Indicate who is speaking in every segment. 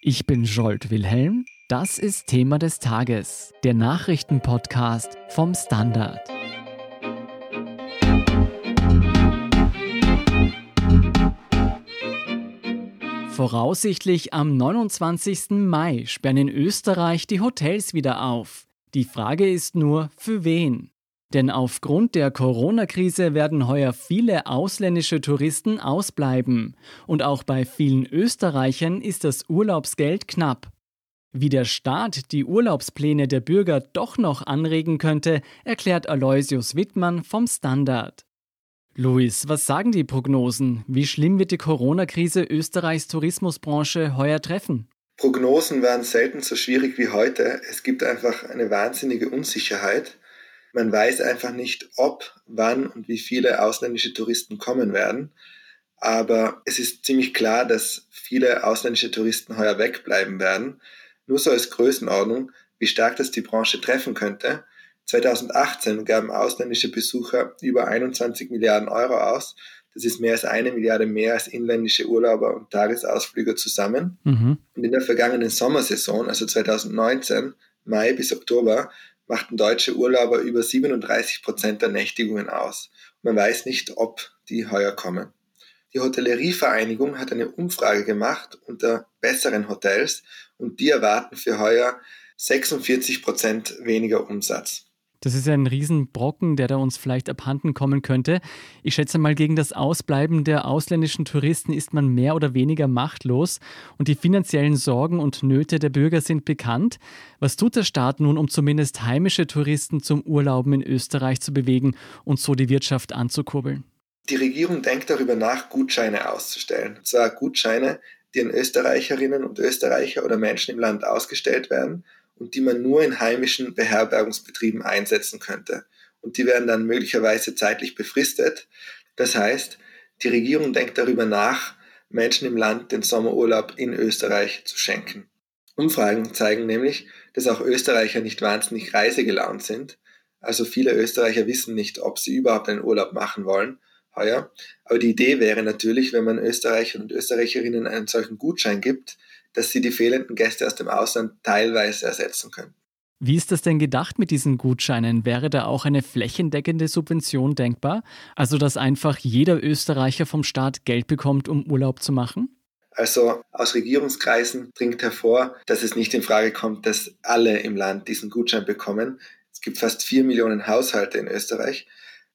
Speaker 1: Ich bin Jolt Wilhelm. Das ist Thema des Tages, der Nachrichtenpodcast vom Standard. Voraussichtlich am 29. Mai sperren in Österreich die Hotels wieder auf. Die Frage ist nur, für wen? Denn aufgrund der Corona-Krise werden heuer viele ausländische Touristen ausbleiben. Und auch bei vielen Österreichern ist das Urlaubsgeld knapp. Wie der Staat die Urlaubspläne der Bürger doch noch anregen könnte, erklärt Aloysius Wittmann vom Standard. Luis, was sagen die Prognosen? Wie schlimm wird die Corona-Krise Österreichs Tourismusbranche heuer treffen?
Speaker 2: Prognosen waren selten so schwierig wie heute. Es gibt einfach eine wahnsinnige Unsicherheit. Man weiß einfach nicht, ob, wann und wie viele ausländische Touristen kommen werden. Aber es ist ziemlich klar, dass viele ausländische Touristen heuer wegbleiben werden. Nur so als Größenordnung, wie stark das die Branche treffen könnte. 2018 gaben ausländische Besucher über 21 Milliarden Euro aus. Das ist mehr als eine Milliarde mehr als inländische Urlauber und Tagesausflüge zusammen. Mhm. Und in der vergangenen Sommersaison, also 2019, Mai bis Oktober, machten deutsche Urlauber über 37 Prozent der Nächtigungen aus. Man weiß nicht, ob die heuer kommen. Die Hotellerievereinigung hat eine Umfrage gemacht unter besseren Hotels und die erwarten für heuer 46 Prozent weniger Umsatz.
Speaker 1: Das ist ein Riesenbrocken, der da uns vielleicht abhanden kommen könnte. Ich schätze mal, gegen das Ausbleiben der ausländischen Touristen ist man mehr oder weniger machtlos und die finanziellen Sorgen und Nöte der Bürger sind bekannt. Was tut der Staat nun, um zumindest heimische Touristen zum Urlauben in Österreich zu bewegen und so die Wirtschaft anzukurbeln?
Speaker 2: Die Regierung denkt darüber nach, Gutscheine auszustellen. Und zwar Gutscheine, die an Österreicherinnen und Österreicher oder Menschen im Land ausgestellt werden und die man nur in heimischen Beherbergungsbetrieben einsetzen könnte. Und die werden dann möglicherweise zeitlich befristet. Das heißt, die Regierung denkt darüber nach, Menschen im Land den Sommerurlaub in Österreich zu schenken. Umfragen zeigen nämlich, dass auch Österreicher nicht wahnsinnig reisegelaunt sind. Also viele Österreicher wissen nicht, ob sie überhaupt einen Urlaub machen wollen heuer. Aber die Idee wäre natürlich, wenn man Österreichern und Österreicherinnen einen solchen Gutschein gibt, dass sie die fehlenden Gäste aus dem Ausland teilweise ersetzen können.
Speaker 1: Wie ist das denn gedacht mit diesen Gutscheinen? Wäre da auch eine flächendeckende Subvention denkbar? Also, dass einfach jeder Österreicher vom Staat Geld bekommt, um Urlaub zu machen?
Speaker 2: Also aus Regierungskreisen dringt hervor, dass es nicht in Frage kommt, dass alle im Land diesen Gutschein bekommen. Es gibt fast vier Millionen Haushalte in Österreich.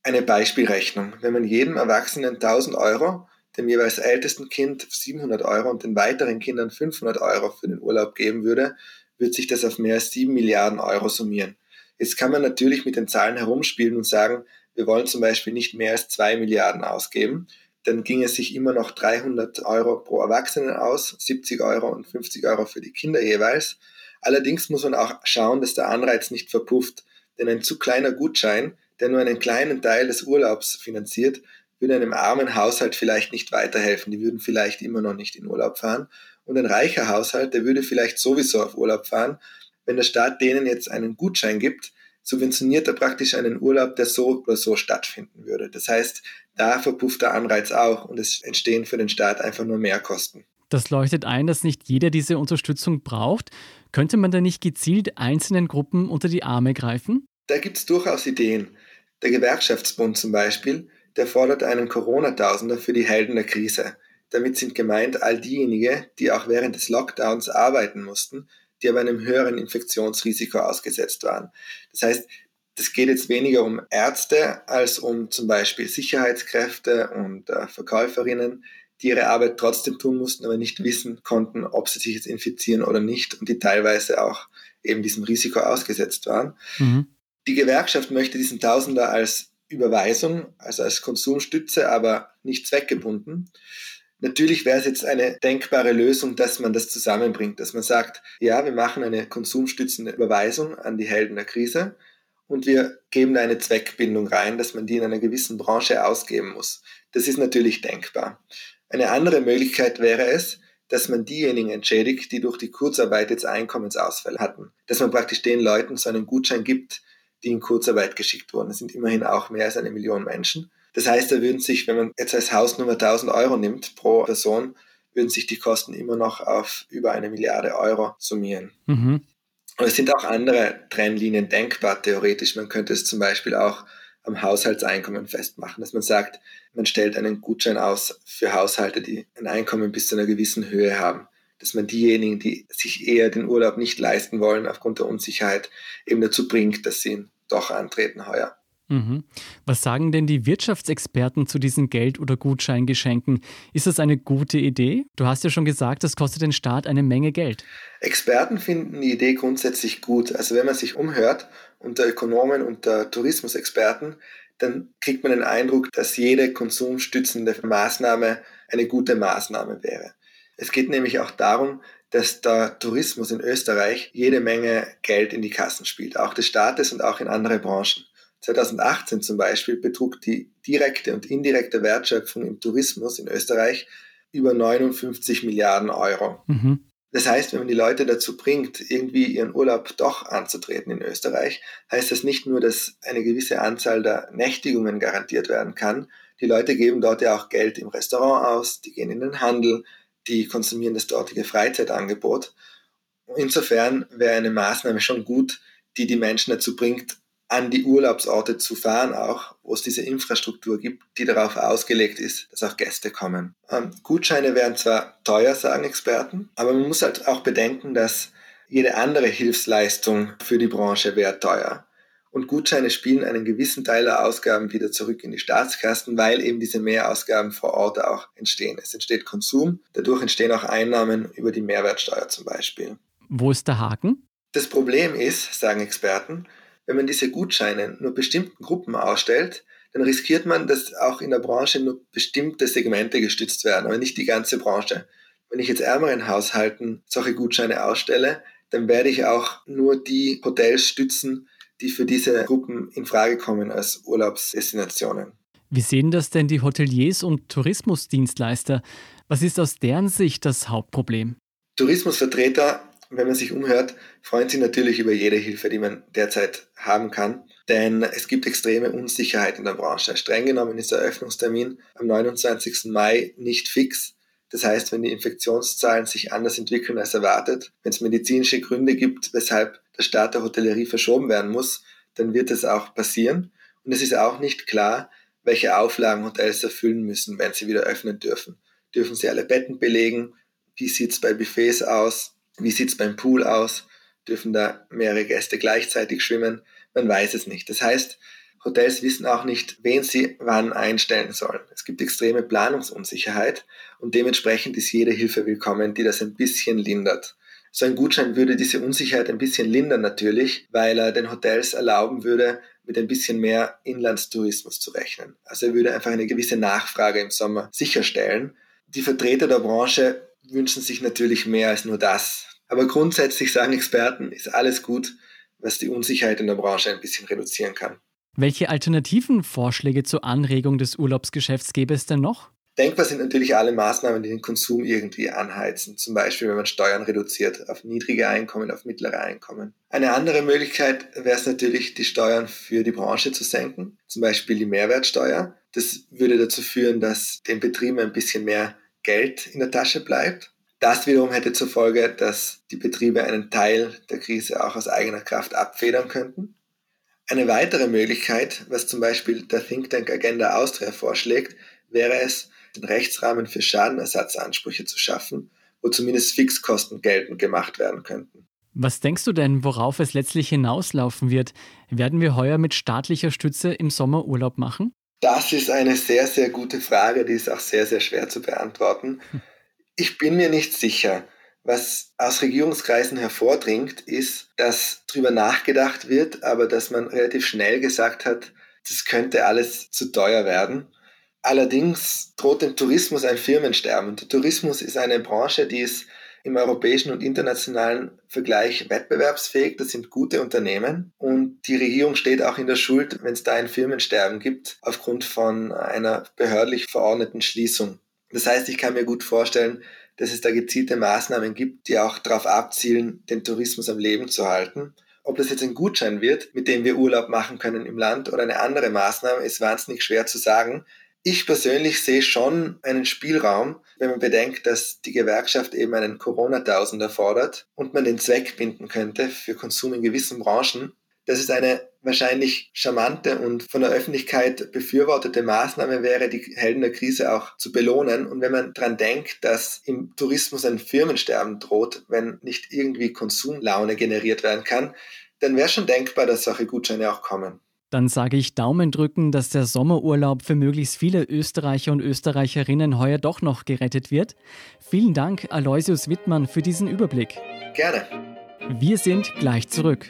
Speaker 2: Eine Beispielrechnung. Wenn man jedem Erwachsenen 1000 Euro dem jeweils ältesten Kind 700 Euro und den weiteren Kindern 500 Euro für den Urlaub geben würde, wird sich das auf mehr als 7 Milliarden Euro summieren. Jetzt kann man natürlich mit den Zahlen herumspielen und sagen, wir wollen zum Beispiel nicht mehr als 2 Milliarden ausgeben. Dann ging es sich immer noch 300 Euro pro Erwachsenen aus, 70 Euro und 50 Euro für die Kinder jeweils. Allerdings muss man auch schauen, dass der Anreiz nicht verpufft, denn ein zu kleiner Gutschein, der nur einen kleinen Teil des Urlaubs finanziert, würde einem armen Haushalt vielleicht nicht weiterhelfen. Die würden vielleicht immer noch nicht in Urlaub fahren. Und ein reicher Haushalt, der würde vielleicht sowieso auf Urlaub fahren. Wenn der Staat denen jetzt einen Gutschein gibt, subventioniert er praktisch einen Urlaub, der so oder so stattfinden würde. Das heißt, da verpufft der Anreiz auch und es entstehen für den Staat einfach nur mehr Kosten.
Speaker 1: Das leuchtet ein, dass nicht jeder diese Unterstützung braucht. Könnte man da nicht gezielt einzelnen Gruppen unter die Arme greifen?
Speaker 2: Da gibt es durchaus Ideen. Der Gewerkschaftsbund zum Beispiel der fordert einen Corona-Tausender für die Helden der Krise. Damit sind gemeint all diejenigen, die auch während des Lockdowns arbeiten mussten, die aber einem höheren Infektionsrisiko ausgesetzt waren. Das heißt, das geht jetzt weniger um Ärzte als um zum Beispiel Sicherheitskräfte und äh, Verkäuferinnen, die ihre Arbeit trotzdem tun mussten, aber nicht wissen konnten, ob sie sich jetzt infizieren oder nicht und die teilweise auch eben diesem Risiko ausgesetzt waren. Mhm. Die Gewerkschaft möchte diesen Tausender als Überweisung, also als Konsumstütze, aber nicht zweckgebunden. Natürlich wäre es jetzt eine denkbare Lösung, dass man das zusammenbringt, dass man sagt, ja, wir machen eine konsumstützende Überweisung an die Helden der Krise und wir geben da eine Zweckbindung rein, dass man die in einer gewissen Branche ausgeben muss. Das ist natürlich denkbar. Eine andere Möglichkeit wäre es, dass man diejenigen entschädigt, die durch die Kurzarbeit jetzt Einkommensausfälle hatten. Dass man praktisch den Leuten so einen Gutschein gibt, die in Kurzarbeit geschickt wurden. Das sind immerhin auch mehr als eine Million Menschen. Das heißt, da würden sich, wenn man jetzt als Hausnummer 1000 Euro nimmt pro Person, würden sich die Kosten immer noch auf über eine Milliarde Euro summieren. Mhm. Und es sind auch andere Trennlinien denkbar, theoretisch. Man könnte es zum Beispiel auch am Haushaltseinkommen festmachen, dass man sagt, man stellt einen Gutschein aus für Haushalte, die ein Einkommen bis zu einer gewissen Höhe haben. Dass man diejenigen, die sich eher den Urlaub nicht leisten wollen aufgrund der Unsicherheit, eben dazu bringt, dass sie ihn doch antreten heuer.
Speaker 1: Mhm. Was sagen denn die Wirtschaftsexperten zu diesen Geld- oder Gutscheingeschenken? Ist das eine gute Idee? Du hast ja schon gesagt, das kostet den Staat eine Menge Geld.
Speaker 2: Experten finden die Idee grundsätzlich gut. Also wenn man sich umhört unter Ökonomen und Tourismusexperten, dann kriegt man den Eindruck, dass jede konsumstützende Maßnahme eine gute Maßnahme wäre. Es geht nämlich auch darum, dass der Tourismus in Österreich jede Menge Geld in die Kassen spielt, auch des Staates und auch in andere Branchen. 2018 zum Beispiel betrug die direkte und indirekte Wertschöpfung im Tourismus in Österreich über 59 Milliarden Euro. Mhm. Das heißt, wenn man die Leute dazu bringt, irgendwie ihren Urlaub doch anzutreten in Österreich, heißt das nicht nur, dass eine gewisse Anzahl der Nächtigungen garantiert werden kann. Die Leute geben dort ja auch Geld im Restaurant aus, die gehen in den Handel, die konsumieren das dortige Freizeitangebot. Insofern wäre eine Maßnahme schon gut, die die Menschen dazu bringt, an die Urlaubsorte zu fahren, auch wo es diese Infrastruktur gibt, die darauf ausgelegt ist, dass auch Gäste kommen. Ähm, Gutscheine wären zwar teuer, sagen Experten, aber man muss halt auch bedenken, dass jede andere Hilfsleistung für die Branche wäre teuer. Und Gutscheine spielen einen gewissen Teil der Ausgaben wieder zurück in die Staatskassen, weil eben diese Mehrausgaben vor Ort auch entstehen. Es entsteht Konsum, dadurch entstehen auch Einnahmen über die Mehrwertsteuer zum Beispiel.
Speaker 1: Wo ist der Haken?
Speaker 2: Das Problem ist, sagen Experten, wenn man diese Gutscheine nur bestimmten Gruppen ausstellt, dann riskiert man, dass auch in der Branche nur bestimmte Segmente gestützt werden, aber nicht die ganze Branche. Wenn ich jetzt ärmeren Haushalten solche Gutscheine ausstelle, dann werde ich auch nur die Hotels stützen, die für diese Gruppen in Frage kommen als Urlaubsdestinationen.
Speaker 1: Wie sehen das denn die Hoteliers und Tourismusdienstleister? Was ist aus deren Sicht das Hauptproblem?
Speaker 2: Tourismusvertreter wenn man sich umhört, freuen sich natürlich über jede Hilfe, die man derzeit haben kann. Denn es gibt extreme Unsicherheit in der Branche. Streng genommen ist der Eröffnungstermin am 29. Mai nicht fix. Das heißt, wenn die Infektionszahlen sich anders entwickeln als erwartet, wenn es medizinische Gründe gibt, weshalb der Start der Hotellerie verschoben werden muss, dann wird es auch passieren. Und es ist auch nicht klar, welche Auflagen Hotels erfüllen müssen, wenn sie wieder öffnen dürfen. Dürfen sie alle Betten belegen? Wie sieht es bei Buffets aus? Wie sieht es beim Pool aus? Dürfen da mehrere Gäste gleichzeitig schwimmen? Man weiß es nicht. Das heißt, Hotels wissen auch nicht, wen sie wann einstellen sollen. Es gibt extreme Planungsunsicherheit und dementsprechend ist jede Hilfe willkommen, die das ein bisschen lindert. So ein Gutschein würde diese Unsicherheit ein bisschen lindern natürlich, weil er den Hotels erlauben würde, mit ein bisschen mehr Inlandstourismus zu rechnen. Also er würde einfach eine gewisse Nachfrage im Sommer sicherstellen. Die Vertreter der Branche wünschen sich natürlich mehr als nur das. Aber grundsätzlich sagen Experten, ist alles gut, was die Unsicherheit in der Branche ein bisschen reduzieren kann.
Speaker 1: Welche alternativen Vorschläge zur Anregung des Urlaubsgeschäfts gäbe es denn noch?
Speaker 2: Denkbar sind natürlich alle Maßnahmen, die den Konsum irgendwie anheizen. Zum Beispiel, wenn man Steuern reduziert auf niedrige Einkommen, auf mittlere Einkommen. Eine andere Möglichkeit wäre es natürlich, die Steuern für die Branche zu senken. Zum Beispiel die Mehrwertsteuer. Das würde dazu führen, dass den Betrieben ein bisschen mehr Geld in der Tasche bleibt. Das wiederum hätte zur Folge, dass die Betriebe einen Teil der Krise auch aus eigener Kraft abfedern könnten. Eine weitere Möglichkeit, was zum Beispiel der Think Tank Agenda Austria vorschlägt, wäre es, den Rechtsrahmen für Schadenersatzansprüche zu schaffen, wo zumindest Fixkosten geltend gemacht werden könnten.
Speaker 1: Was denkst du denn, worauf es letztlich hinauslaufen wird? Werden wir heuer mit staatlicher Stütze im Sommer Urlaub machen?
Speaker 2: Das ist eine sehr, sehr gute Frage, die ist auch sehr, sehr schwer zu beantworten. Ich bin mir nicht sicher. Was aus Regierungskreisen hervordringt, ist, dass darüber nachgedacht wird, aber dass man relativ schnell gesagt hat, das könnte alles zu teuer werden. Allerdings droht dem Tourismus ein Firmensterben. Und der Tourismus ist eine Branche, die ist im europäischen und internationalen Vergleich wettbewerbsfähig. Das sind gute Unternehmen und die Regierung steht auch in der Schuld, wenn es da ein Firmensterben gibt, aufgrund von einer behördlich verordneten Schließung. Das heißt, ich kann mir gut vorstellen, dass es da gezielte Maßnahmen gibt, die auch darauf abzielen, den Tourismus am Leben zu halten. Ob das jetzt ein Gutschein wird, mit dem wir Urlaub machen können im Land oder eine andere Maßnahme, ist wahnsinnig schwer zu sagen, Ich persönlich sehe schon einen Spielraum, wenn man bedenkt, dass die Gewerkschaft eben einen Corona-Tausender fordert und man den Zweck binden könnte für Konsum in gewissen Branchen. Dass es eine wahrscheinlich charmante und von der Öffentlichkeit befürwortete Maßnahme wäre, die Helden der Krise auch zu belohnen. Und wenn man daran denkt, dass im Tourismus ein Firmensterben droht, wenn nicht irgendwie Konsumlaune generiert werden kann, dann wäre schon denkbar, dass solche Gutscheine auch kommen.
Speaker 1: Dann sage ich Daumen drücken, dass der Sommerurlaub für möglichst viele Österreicher und Österreicherinnen heuer doch noch gerettet wird. Vielen Dank, Aloysius Wittmann, für diesen Überblick.
Speaker 2: Gerne.
Speaker 1: Wir sind gleich zurück.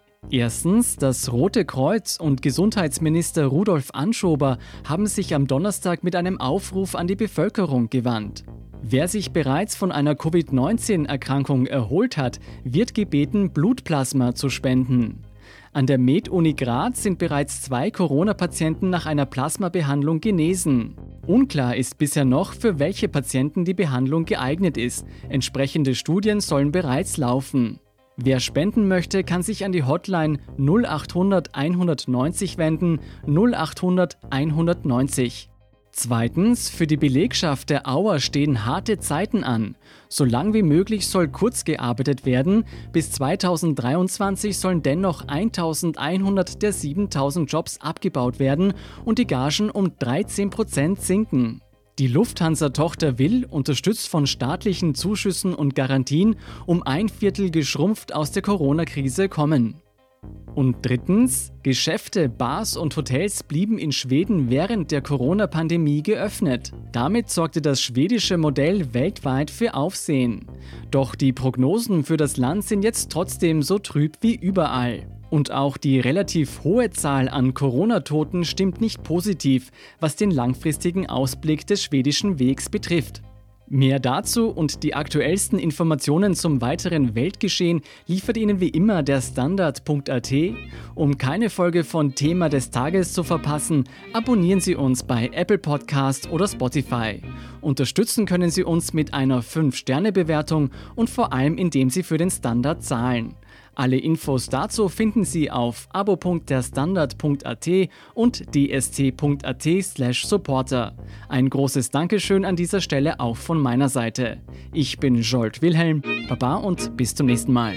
Speaker 1: Erstens, das Rote Kreuz und Gesundheitsminister Rudolf Anschober haben sich am Donnerstag mit einem Aufruf an die Bevölkerung gewandt. Wer sich bereits von einer Covid-19-Erkrankung erholt hat, wird gebeten, Blutplasma zu spenden. An der Med-Uni Graz sind bereits zwei Corona-Patienten nach einer Plasmabehandlung genesen. Unklar ist bisher noch, für welche Patienten die Behandlung geeignet ist. Entsprechende Studien sollen bereits laufen. Wer spenden möchte, kann sich an die Hotline 0800 190 wenden, 0800 190. Zweitens, für die Belegschaft der Auer stehen harte Zeiten an. So lang wie möglich soll kurz gearbeitet werden. Bis 2023 sollen dennoch 1100 der 7000 Jobs abgebaut werden und die Gagen um 13 Prozent sinken. Die Lufthansa-Tochter will, unterstützt von staatlichen Zuschüssen und Garantien, um ein Viertel geschrumpft aus der Corona-Krise kommen. Und drittens, Geschäfte, Bars und Hotels blieben in Schweden während der Corona-Pandemie geöffnet. Damit sorgte das schwedische Modell weltweit für Aufsehen. Doch die Prognosen für das Land sind jetzt trotzdem so trüb wie überall. Und auch die relativ hohe Zahl an Corona-Toten stimmt nicht positiv, was den langfristigen Ausblick des schwedischen Wegs betrifft. Mehr dazu und die aktuellsten Informationen zum weiteren Weltgeschehen liefert Ihnen wie immer der Standard.at. Um keine Folge von Thema des Tages zu verpassen, abonnieren Sie uns bei Apple Podcast oder Spotify. Unterstützen können Sie uns mit einer 5-Sterne-Bewertung und vor allem indem Sie für den Standard zahlen. Alle Infos dazu finden Sie auf abo.derstandard.at und dst.at slash supporter. Ein großes Dankeschön an dieser Stelle auch von meiner Seite. Ich bin Jolt Wilhelm, Baba und bis zum nächsten Mal.